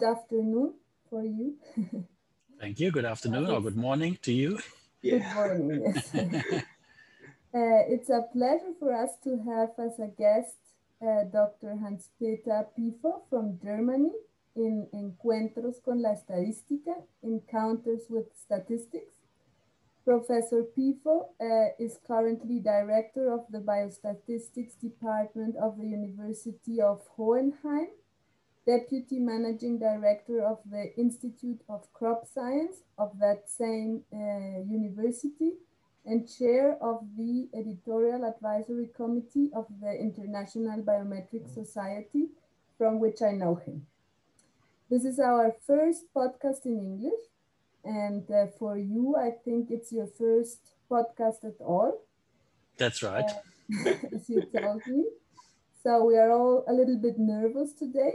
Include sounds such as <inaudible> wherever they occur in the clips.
good afternoon for you. Thank you. Good afternoon or good morning to you. Yeah. <laughs> Good morning. Yes. <laughs> uh, it's a pleasure for us to have as a guest uh, Dr. Hans-Peter Piepho from Germany in Encuentros con la Estadística, Encounters with Statistics. Professor Piepho uh, is currently director of the Biostatistics Department of the University of Hohenheim, deputy managing director of the Institute of Crop Science of that same uh, university, and chair of the editorial advisory committee of the International Biometric Society, from which I know him. This is our first podcast in English, and uh, for you, I think it's your first podcast at all. That's right. Uh, <laughs> as you told me. So we are all a little bit nervous today,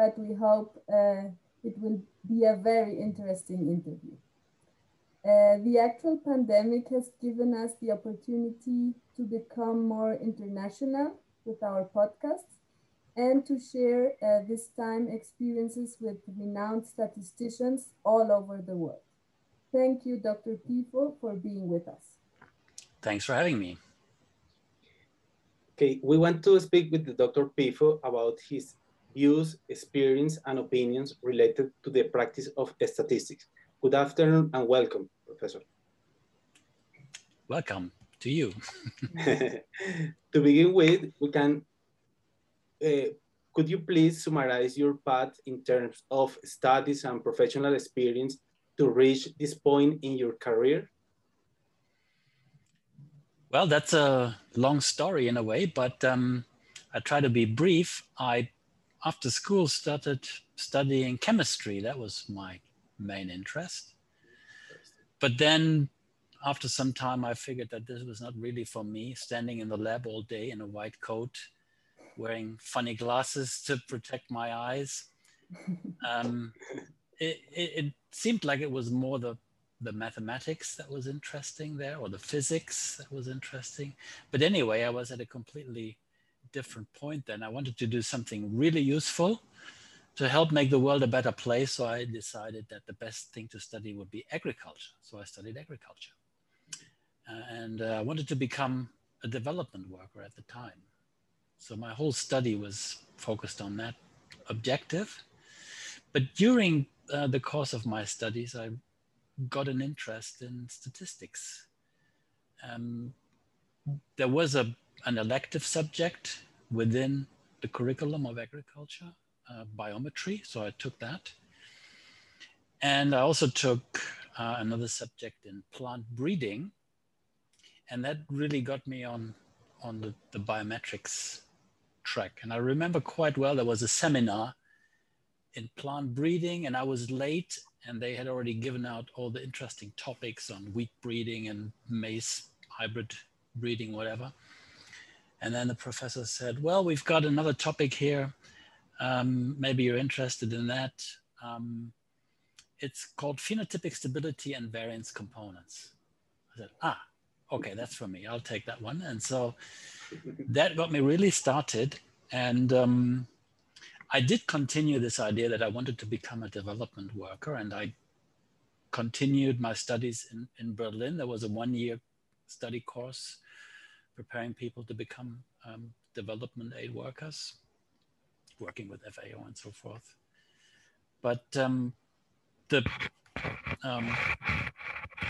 but we hope uh, it will be a very interesting interview. Uh, the actual pandemic has given us the opportunity to become more international with our podcasts and to share uh, this time experiences with renowned statisticians all over the world. Thank you, Dr. Piepho, for being with us. Thanks for having me. Okay, we want to speak with Dr. Piepho about his views, experience, and opinions related to the practice of statistics. Good afternoon and welcome, Professor. Welcome to you. <laughs> <laughs> to begin with, we can uh, could you please summarize your path in terms of studies and professional experience to reach this point in your career? Well, that's a long story in a way, but um, I try to be brief. I, after school, started studying chemistry. That was my main interest. But then after some time, I figured that this was not really for me, standing in the lab all day in a white coat wearing funny glasses to protect my eyes. Um, it, it, it, seemed like it was more the, the mathematics that was interesting there or the physics that was interesting. But anyway, I was at a completely different point then. I wanted to do something really useful to help make the world a better place. So I decided that the best thing to study would be agriculture. So I studied agriculture. Uh, and uh, I wanted to become a development worker at the time. So my whole study was focused on that objective. But during uh, the course of my studies, I got an interest in statistics. Um, there was a, an elective subject within the curriculum of agriculture, uh, biometry, so I took that. And I also took uh, another subject in plant breeding, and that really got me on, on the, the biometrics track. And I remember quite well there was a seminar in plant breeding, and I was late, and they had already given out all the interesting topics on wheat breeding and maize hybrid breeding, whatever. And then the professor said, Well, we've got another topic here. Um, maybe you're interested in that. Um, it's called phenotypic stability and variance components. I said, Ah, okay, that's for me. I'll take that one. And so that got me really started. And um, I did continue this idea that I wanted to become a development worker. And I continued my studies in, in Berlin. There was a one year study course preparing people to become um, development aid workers, working with FAO and so forth. But um, the um,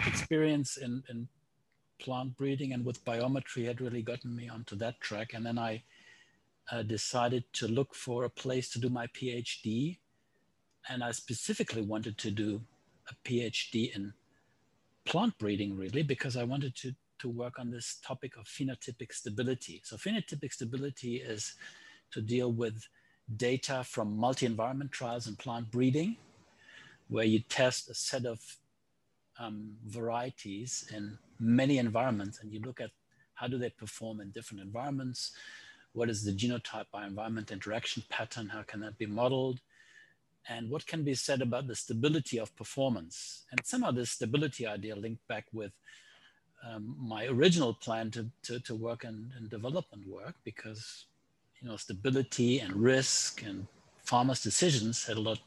experience in, in plant breeding and with biometry had really gotten me onto that track. And then I uh, decided to look for a place to do my PhD. And I specifically wanted to do a PhD in plant breeding, really, because I wanted to, to work on this topic of phenotypic stability. So, phenotypic stability is to deal with data from multi environment trials in plant breeding, where you test a set of um, varieties in many environments and you look at how do they perform in different environments what is the genotype by environment interaction pattern how can that be modeled and what can be said about the stability of performance and somehow this stability idea linked back with um, my original plan to, to, to work in, in development work because you know stability and risk and farmers' decisions had a lot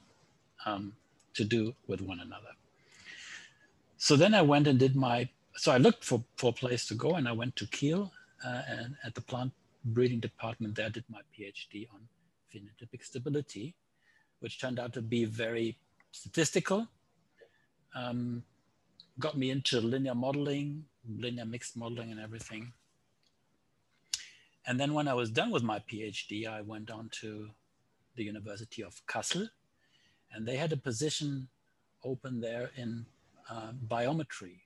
um, to do with one another. So then I went and did my, so I looked for, for a place to go and I went to Kiel uh, and at the plant breeding department there I did my PhD on phenotypic stability, which turned out to be very statistical. Um, got me into linear modeling, linear mixed modeling and everything. And then when I was done with my PhD, I went on to the University of Kassel, and they had a position open there in uh, biometry.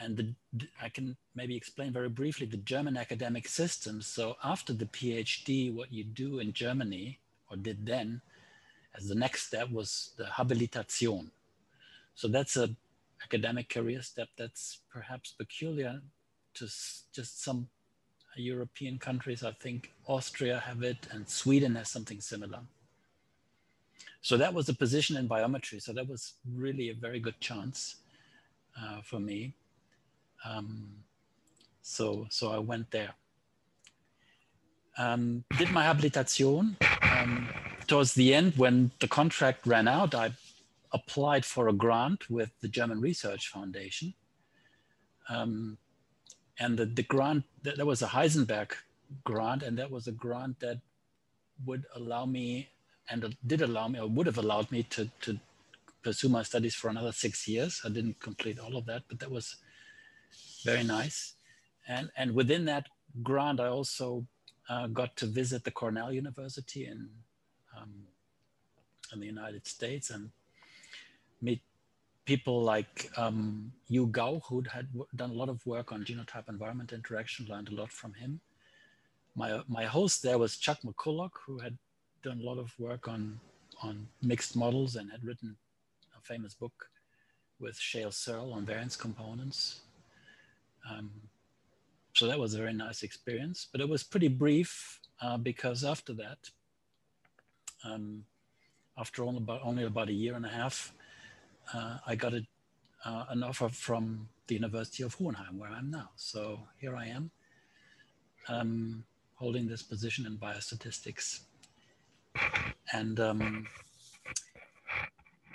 And the, I can maybe explain very briefly the German academic system. So after the PhD, what you do in Germany, or did then, as the next step was the Habilitation. So that's a academic career step that's perhaps peculiar to just some European countries. I think Austria have it and Sweden has something similar. So that was a position in biometry. So that was really a very good chance uh, for me. Um, so, so I went there. Um, did my habilitation. Um, towards the end, when the contract ran out, I applied for a grant with the German Research Foundation. Um, and the, the grant, that, was a Heisenberg grant, and that was a grant that would allow me, and did allow me, or would have allowed me to, to pursue my studies for another six years. I didn't complete all of that, but that was very nice. And, and within that grant, I also uh, got to visit the Cornell University in, um, in the United States and meet people like um, Hugh Gauch, who had done a lot of work on genotype environment interaction, learned a lot from him. My, my host there was Chuck McCulloch, who had done a lot of work on, on mixed models and had written a famous book with Shayle Searle on variance components. Um, so that was a very nice experience, but it was pretty brief uh, because after that, um, after only about, only about a year and a half, I got a, uh, an offer from the University of Hohenheim, where I'm now. So here I am, um, holding this position in biostatistics. And um,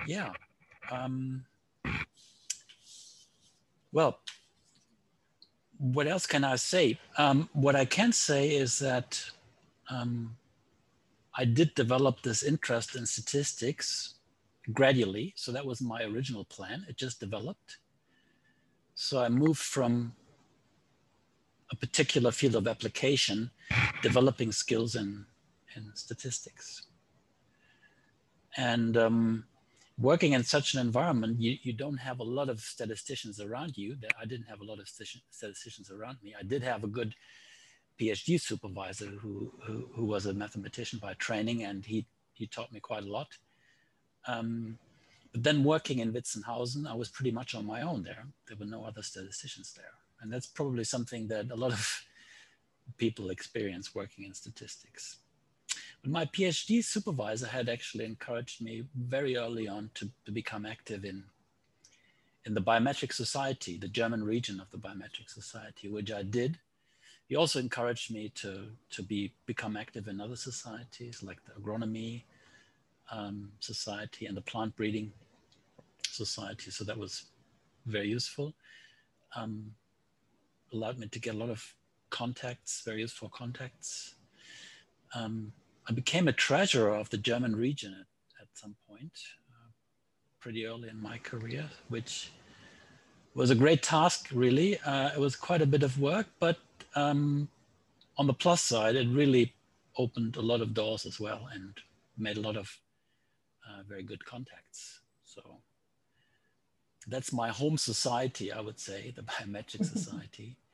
yeah, um, well, what else can I say? Um, what I can say is that um, I did develop this interest in statistics gradually. So that was my original plan. It just developed. So I moved from a particular field of application, developing skills in, in statistics. And um, working in such an environment, you, you don't have a lot of statisticians around you. That I didn't have a lot of statisticians around me. I did have a good PhD supervisor who, who, who was a mathematician by training, and he, he taught me quite a lot. Um, but then working in Witzenhausen, I was pretty much on my own there. There were no other statisticians there. And that's probably something that a lot of <laughs> people experience working in statistics. But my PhD supervisor had actually encouraged me very early on to, to become active in, in the Biometric Society, the German region of the Biometric Society, which I did. He also encouraged me to, to be, become active in other societies like the agronomy, um, society and the plant breeding society. So that was very useful. Um, allowed me to get a lot of contacts, very useful contacts. Um, I became a treasurer of the German region at, at some point, uh, pretty early in my career, which was a great task, really. Uh, it was quite a bit of work, but um, on the plus side, it really opened a lot of doors as well and made a lot of uh, very good contacts. So that's my home society, I would say, the <laughs> Biometric Society. <laughs>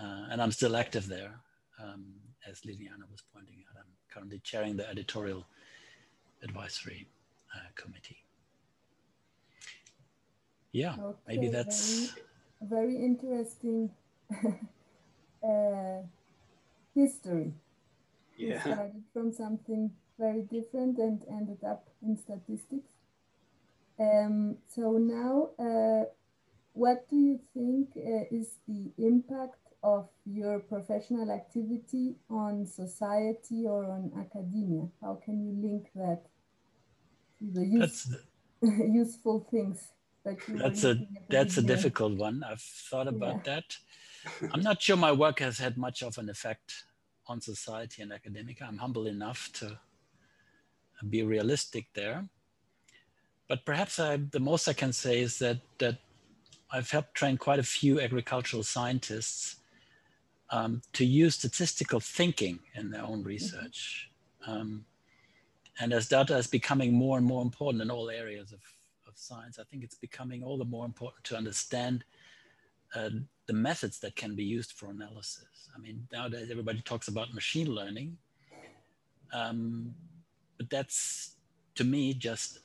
Uh, and I'm still active there, um, as Liliana was pointing out. I'm currently chairing the editorial advisory uh, committee. Yeah, okay, maybe that's very, very interesting <laughs> uh, history. Yeah. You started from something very different and ended up in statistics. Um, so now, uh, what do you think uh, is the impact of your professional activity on society or on academia? How can you link that to the use, <laughs> useful things that you That's a that's a difficult one. I've thought about yeah. that. I'm not sure my work has had much of an effect on society and academia. I'm humble enough to be realistic there. But perhaps I, the most I can say is that that I've helped train quite a few agricultural scientists um, to use statistical thinking in their own research. Um, and as data is becoming more and more important in all areas of, of science, I think it's becoming all the more important to understand uh, the methods that can be used for analysis. I mean, nowadays everybody talks about machine learning, um, but that's to me just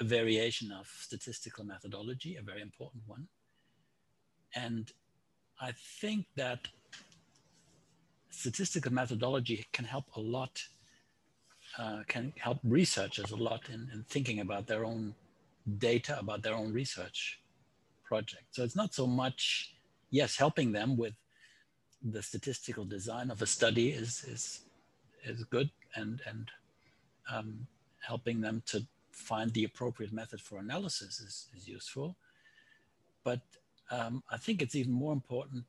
a variation of statistical methodology, a very important one. And I think that statistical methodology can help a lot, uh, can help researchers a lot in, in thinking about their own data, about their own research project. So it's not so much, yes, helping them with the statistical design of a study is, is, is good and, and um, helping them to find the appropriate method for analysis is, is useful. But um, I think it's even more important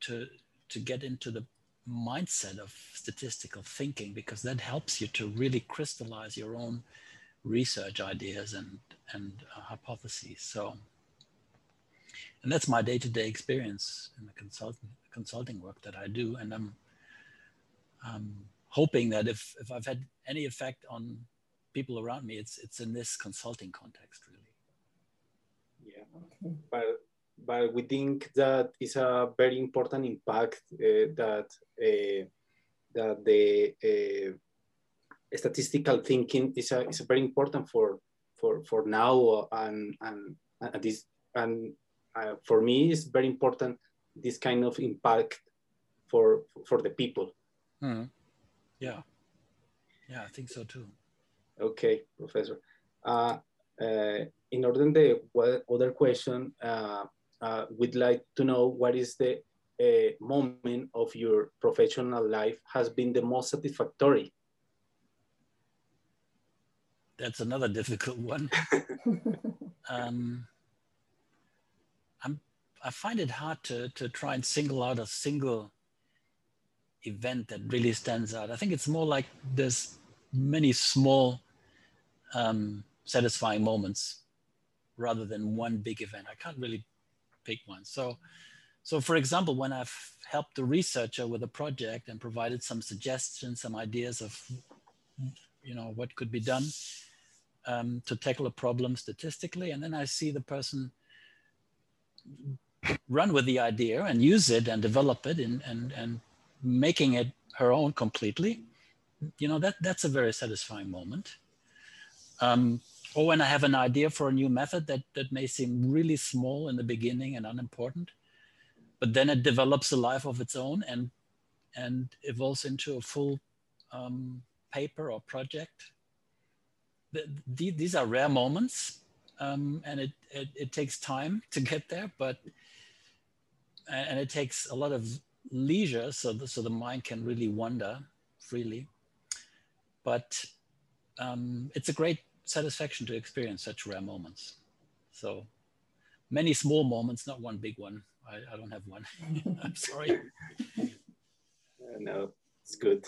to, to get into the mindset of statistical thinking because that helps you to really crystallize your own research ideas and, and uh, hypotheses. So, and that's my day-to-day experience in the consulting, consulting work that I do. And I'm, I'm hoping that if, if I've had any effect on people around me, it's, it's in this consulting context, really. Yeah, okay. but but we think that is a very important impact uh, that uh, that the uh, statistical thinking is a, is a very important for for for now and and, and this and uh, for me it's very important this kind of impact for for the people. Mm. Yeah, yeah, I think so too. Okay, professor. Uh, uh, in order to the other question, uh, uh, we'd like to know what is the uh, moment of your professional life has been the most satisfactory? That's another difficult one. <laughs> um, I'm, I find it hard to, to try and single out a single event that really stands out. I think it's more like there's many small um, satisfying moments rather than one big event. I can't really pick one. So, so for example, when I've helped a researcher with a project and provided some suggestions, some ideas of, you know, what could be done um, to tackle a problem statistically, and then I see the person run with the idea and use it and develop it and, and, and making it her own completely, you know, that, that's a very satisfying moment. Um, or when I have an idea for a new method that, that may seem really small in the beginning and unimportant, but then it develops a life of its own and, and evolves into a full um, paper or project. The, the, these are rare moments um, and it, it, it, takes time to get there, but, and it takes a lot of leisure so the, so the mind can really wander freely. But um, it's a great satisfaction to experience such rare moments. So many small moments, not one big one. I, I don't have one. <laughs> I'm sorry. Uh, no, it's good.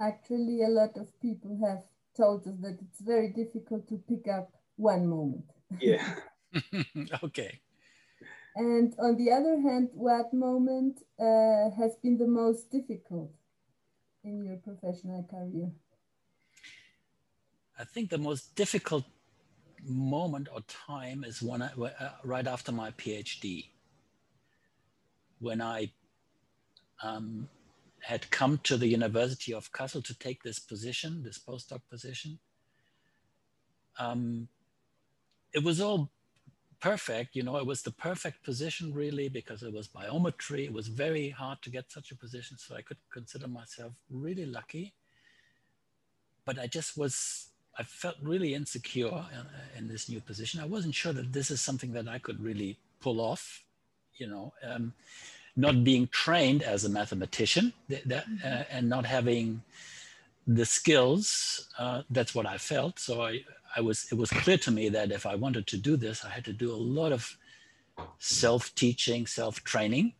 Actually, a lot of people have told us that it's very difficult to pick up one moment. Yeah. <laughs> okay. And on the other hand, what moment uh, has been the most difficult in your professional career? I think the most difficult moment or time is when I, uh, right after my PhD, when I um, had come to the University of Kassel to take this position, this postdoc position. Um, it was all perfect, you know, it was the perfect position really because it was biometry. It was very hard to get such a position, so I could consider myself really lucky. But I just was I felt really insecure in, in, this new position. I wasn't sure that this is something that I could really pull off, you know. Um, not being trained as a mathematician that, that, uh, and not having the skills, uh, that's what I felt. So I, I was, it was clear to me that if I wanted to do this, I had to do a lot of self-teaching, self-training.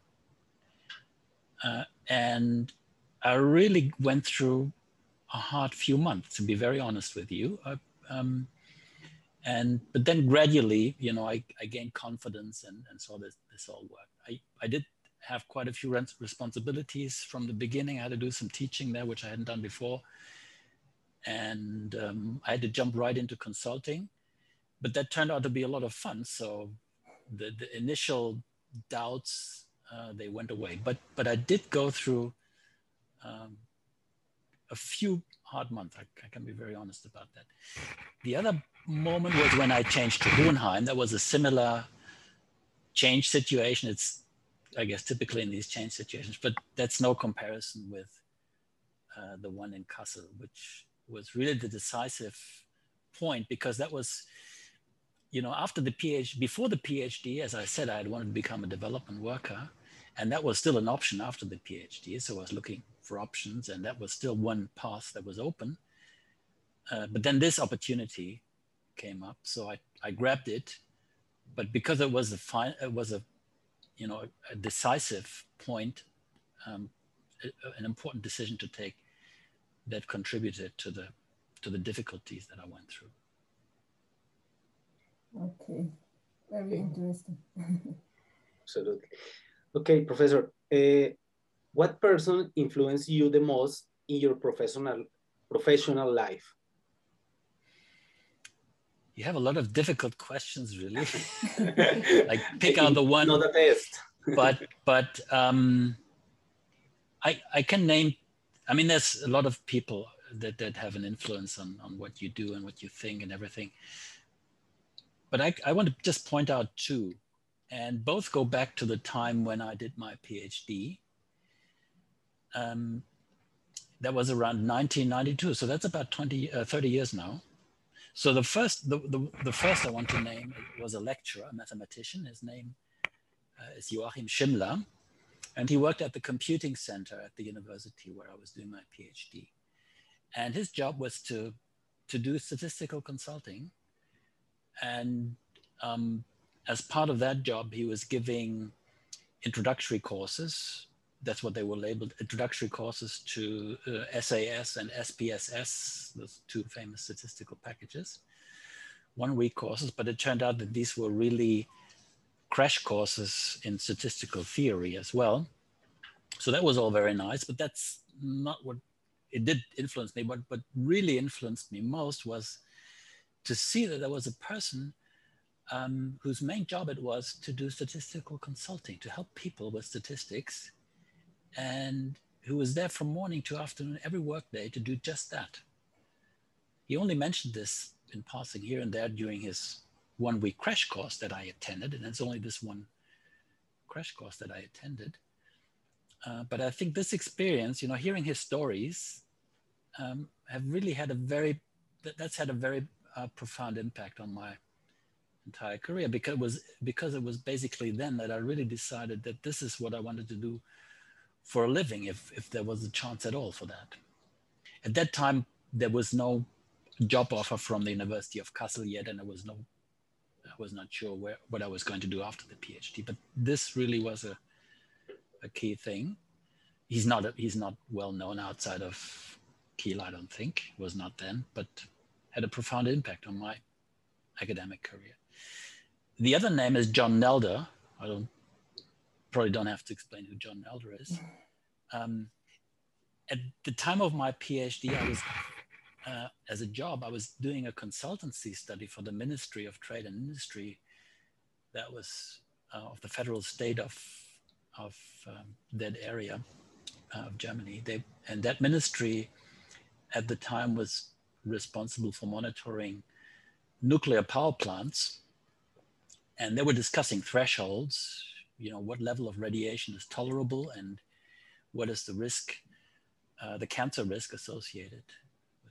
Uh, and I really went through a hard few months, to be very honest with you. I, um, and but then gradually, you know, I, I gained confidence and, and saw this this all work. I, I did have quite a few responsibilities from the beginning. I had to do some teaching there, which I hadn't done before. And um, I had to jump right into consulting, but that turned out to be a lot of fun. So the, the initial doubts, uh, they went away. But, but I did go through um, a few hard months. I, I, can be very honest about that. The other moment was when I changed to Hohenheim. That was a similar change situation. It's I guess, typically in these change situations, but that's no comparison with uh, the one in Kassel, which was really the decisive point because that was, you know, after the PhD, before the PhD, as I said, I had wanted to become a development worker, and that was still an option after the PhD. So I was looking for options, and that was still one path that was open. Uh, but then this opportunity came up, so I, I grabbed it. But because it was a fine, it was a you know, a decisive point, um, an important decision to take that contributed to the to the difficulties that I went through. Okay, very interesting. <laughs> Absolutely. Okay, Professor, uh, what person influenced you the most in your professional professional life? you have a lot of difficult questions, really. <laughs> <laughs> like pick out the one. Not the best. but but um, I I can name. I mean, there's a lot of people that that have an influence on on what you do and what you think and everything. But I I want to just point out two, and both go back to the time when I did my PhD. Um, that was around 1992, so that's about 20, uh, 30 years now. So the first, the, the, the, first I want to name was a lecturer, a mathematician. His name uh, is Joachim Schimmler. And he worked at the computing center at the university where I was doing my PhD. And his job was to, to do statistical consulting. And um, as part of that job, he was giving introductory courses that's what they were labeled introductory courses to uh, SAS and SPSS, those two famous statistical packages, one week courses, but it turned out that these were really crash courses in statistical theory as well. So that was all very nice, but that's not what it did influence me. But what really influenced me most was to see that there was a person um, whose main job it was to do statistical consulting, to help people with statistics and who was there from morning to afternoon every workday to do just that. He only mentioned this in passing here and there during his one week crash course that I attended, and it's only this one crash course that I attended. Uh, but I think this experience, you know, hearing his stories, um, have really had a very that's had a very uh, profound impact on my entire career because it was because it was basically then that I really decided that this is what I wanted to do for a living if, if there was a chance at all for that. At that time, there was no job offer from the University of Kassel yet, and there was no, was not sure where, what I was going to do after the PhD. But this really was a, a key thing. He's not a, he's not well known outside of Kiel, I don't think. Was not then, but had a profound impact on my academic career. The other name is John Nelder. I don't probably don't have to explain who John Nelder is. Um, at the time of my PhD, I was, uh, as a job, I was doing a consultancy study for the Ministry of Trade and Industry that was uh, of the federal state of, of um, that area of Germany. They, and that ministry at the time was responsible for monitoring nuclear power plants. And they were discussing thresholds you know, what level of radiation is tolerable and what is the risk, uh, the cancer risk associated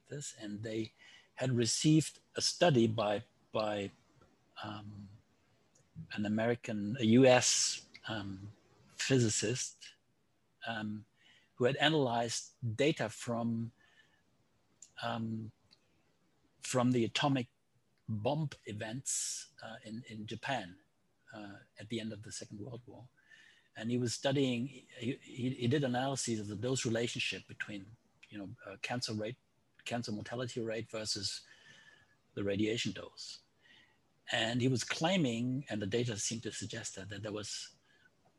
this. And they had received a study by, by um, an American, a US um, physicist um, who had analyzed data from um, from the atomic bomb events uh, in, in Japan uh, at the end of the Second World War. And he was studying, he, he, he did analyses of the dose relationship between, you know, uh, cancer rate, cancer mortality rate versus the radiation dose. And he was claiming, and the data seemed to suggest that, that there was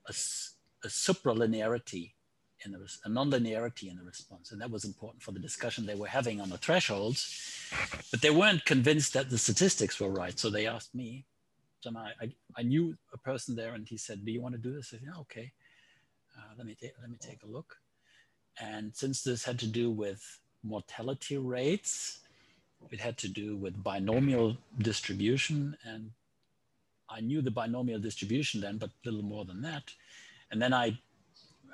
a, a supralinearity in the, a nonlinearity in the response. And that was important for the discussion they were having on the thresholds. But they weren't convinced that the statistics were right. So they asked me, and I, I, I knew a person there and he said, do you want to do this? I said, yeah, okay. Uh, let, me let me take a look. And since this had to do with mortality rates, it had to do with binomial distribution. And I knew the binomial distribution then, but little more than that. And then I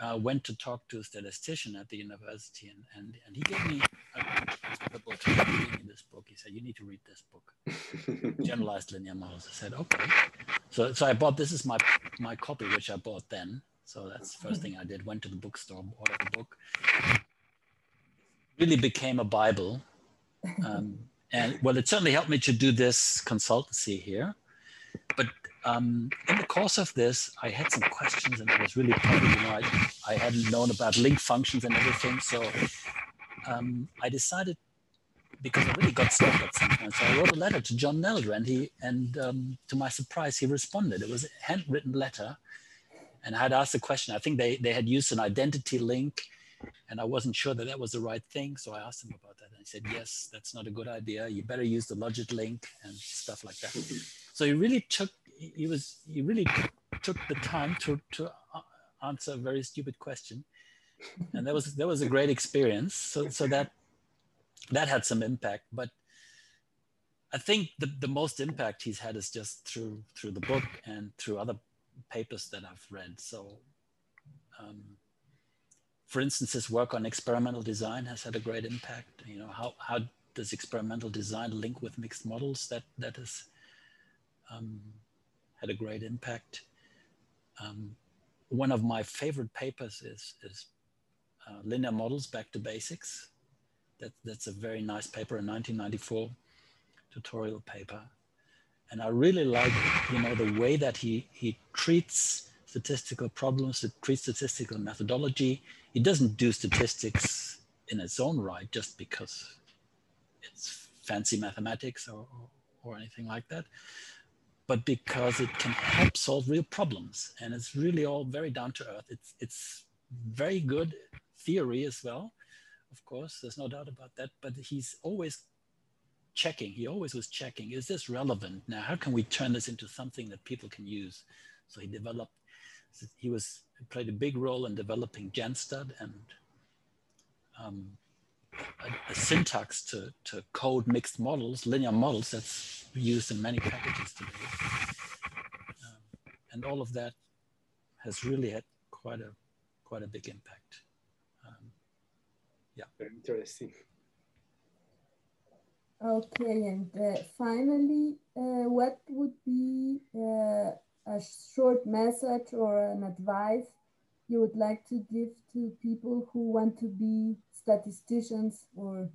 uh, went to talk to a statistician at the university, and, and, and he gave me a, book. He gave me this book. He said, "You need to read this book, <laughs> Generalized Linear Models." I said, "Okay." So, so I bought. This is my my copy, which I bought then. So that's the first <laughs> thing I did. Went to the bookstore, ordered the book. Really became a Bible, um, <laughs> and well, it certainly helped me to do this consultancy here. But um, in the course of this, I had some questions and I was really probably, you know, I, I hadn't known about link functions and everything. So um, I decided, because I really got stuck at some point, so I wrote a letter to John Nelder and he, and um, to my surprise, he responded. It was a handwritten letter and I had asked a question. I think they, they had used an identity link and I wasn't sure that that was the right thing. So I asked him about that and he said, yes, that's not a good idea. You better use the logit link and stuff like that. So he really took he was he really took the time to to uh, answer a very stupid question, and that was that was a great experience. So so that that had some impact, but. I think the, the most impact he's had is just through through the book and through other papers that I've read. So, um, for instance, his work on experimental design has had a great impact. You know, how, how does experimental design link with mixed models? That that is um, had a great impact. Um, one of my favorite papers is, is uh, Linear Models Back to Basics. That, that's a very nice paper, a 1994 tutorial paper. And I really like, you know, the way that he, he treats statistical problems, it treats statistical methodology. It doesn't do statistics in its own right just because it's fancy mathematics or, or, or anything like that but because it can help solve real problems. And it's really all very down to earth. It's, it's very good theory as well. Of course, there's no doubt about that, but he's always checking. He always was checking, is this relevant? Now, how can we turn this into something that people can use? So he developed, he was played a big role in developing Genstat and um, a, a, syntax to, to code mixed models, linear models that's used in many packages today. Um, and all of that has really had quite a quite a big impact. Um, yeah. Very interesting. Okay, and uh, finally, uh, what would be uh, a short message or an advice you would like to give to people who want to be statisticians or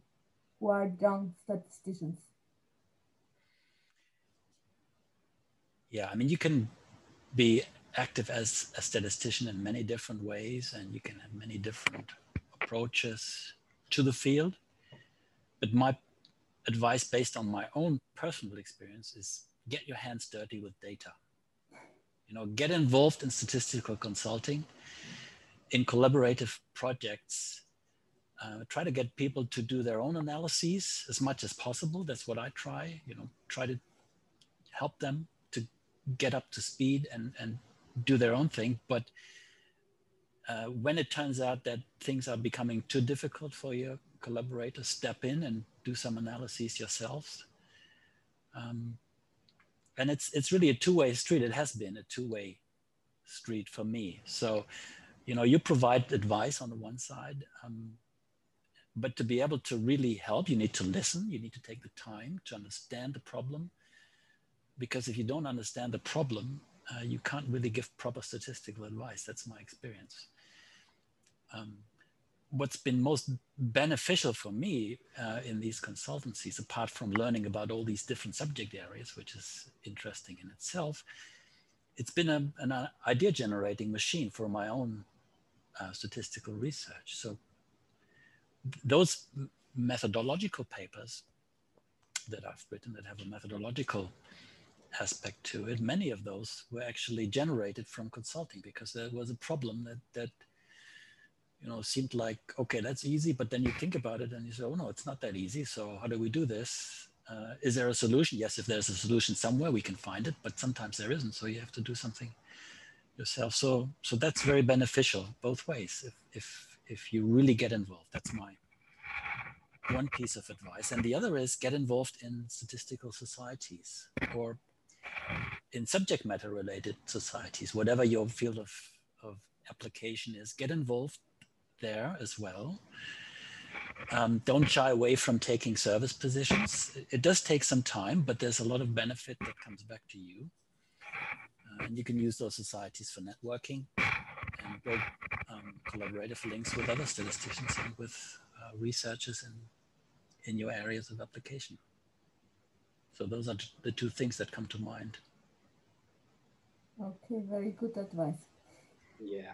who are young statisticians? Yeah, I mean, you can be active as a statistician in many different ways, and you can have many different approaches to the field. But my advice, based on my own personal experience, is get your hands dirty with data. You know, get involved in statistical consulting, in collaborative projects, uh, try to get people to do their own analyses as much as possible. That's what I try, you know, try to help them to get up to speed and, and do their own thing. But uh, when it turns out that things are becoming too difficult for your collaborators, step in and do some analyses yourselves. Um, and it's it's really a two-way street. It has been a two-way street for me. So, you know, you provide advice on the one side, um, but to be able to really help, you need to listen. You need to take the time to understand the problem. Because if you don't understand the problem, uh, you can't really give proper statistical advice. That's my experience. Um, what's been most beneficial for me uh, in these consultancies, apart from learning about all these different subject areas, which is interesting in itself, it's been a, an uh, idea generating machine for my own uh, statistical research. So those methodological papers that I've written that have a methodological aspect to it, many of those were actually generated from consulting because there was a problem that that you know seemed like okay that's easy, but then you think about it and you say oh no it's not that easy. So how do we do this? Uh, is there a solution? Yes, if there's a solution somewhere we can find it, but sometimes there isn't. So you have to do something yourself. So so that's very beneficial both ways. If if if you really get involved, that's my one piece of advice. And the other is get involved in statistical societies or in subject matter related societies, whatever your field of, of application is, get involved there as well. Um, don't shy away from taking service positions. It does take some time, but there's a lot of benefit that comes back to you. Uh, and you can use those societies for networking and build um, collaborative links with other statisticians and with uh, researchers in in your areas of application. So those are the two things that come to mind. Okay, very good advice. Yeah.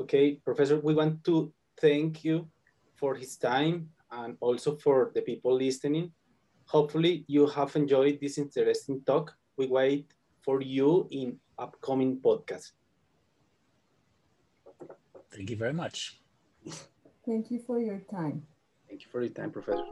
Okay, Professor, we want to thank you for his time and also for the people listening. Hopefully you have enjoyed this interesting talk. We wait for you in upcoming podcasts. Thank you very much. Thank you for your time. Thank you for your time, Professor.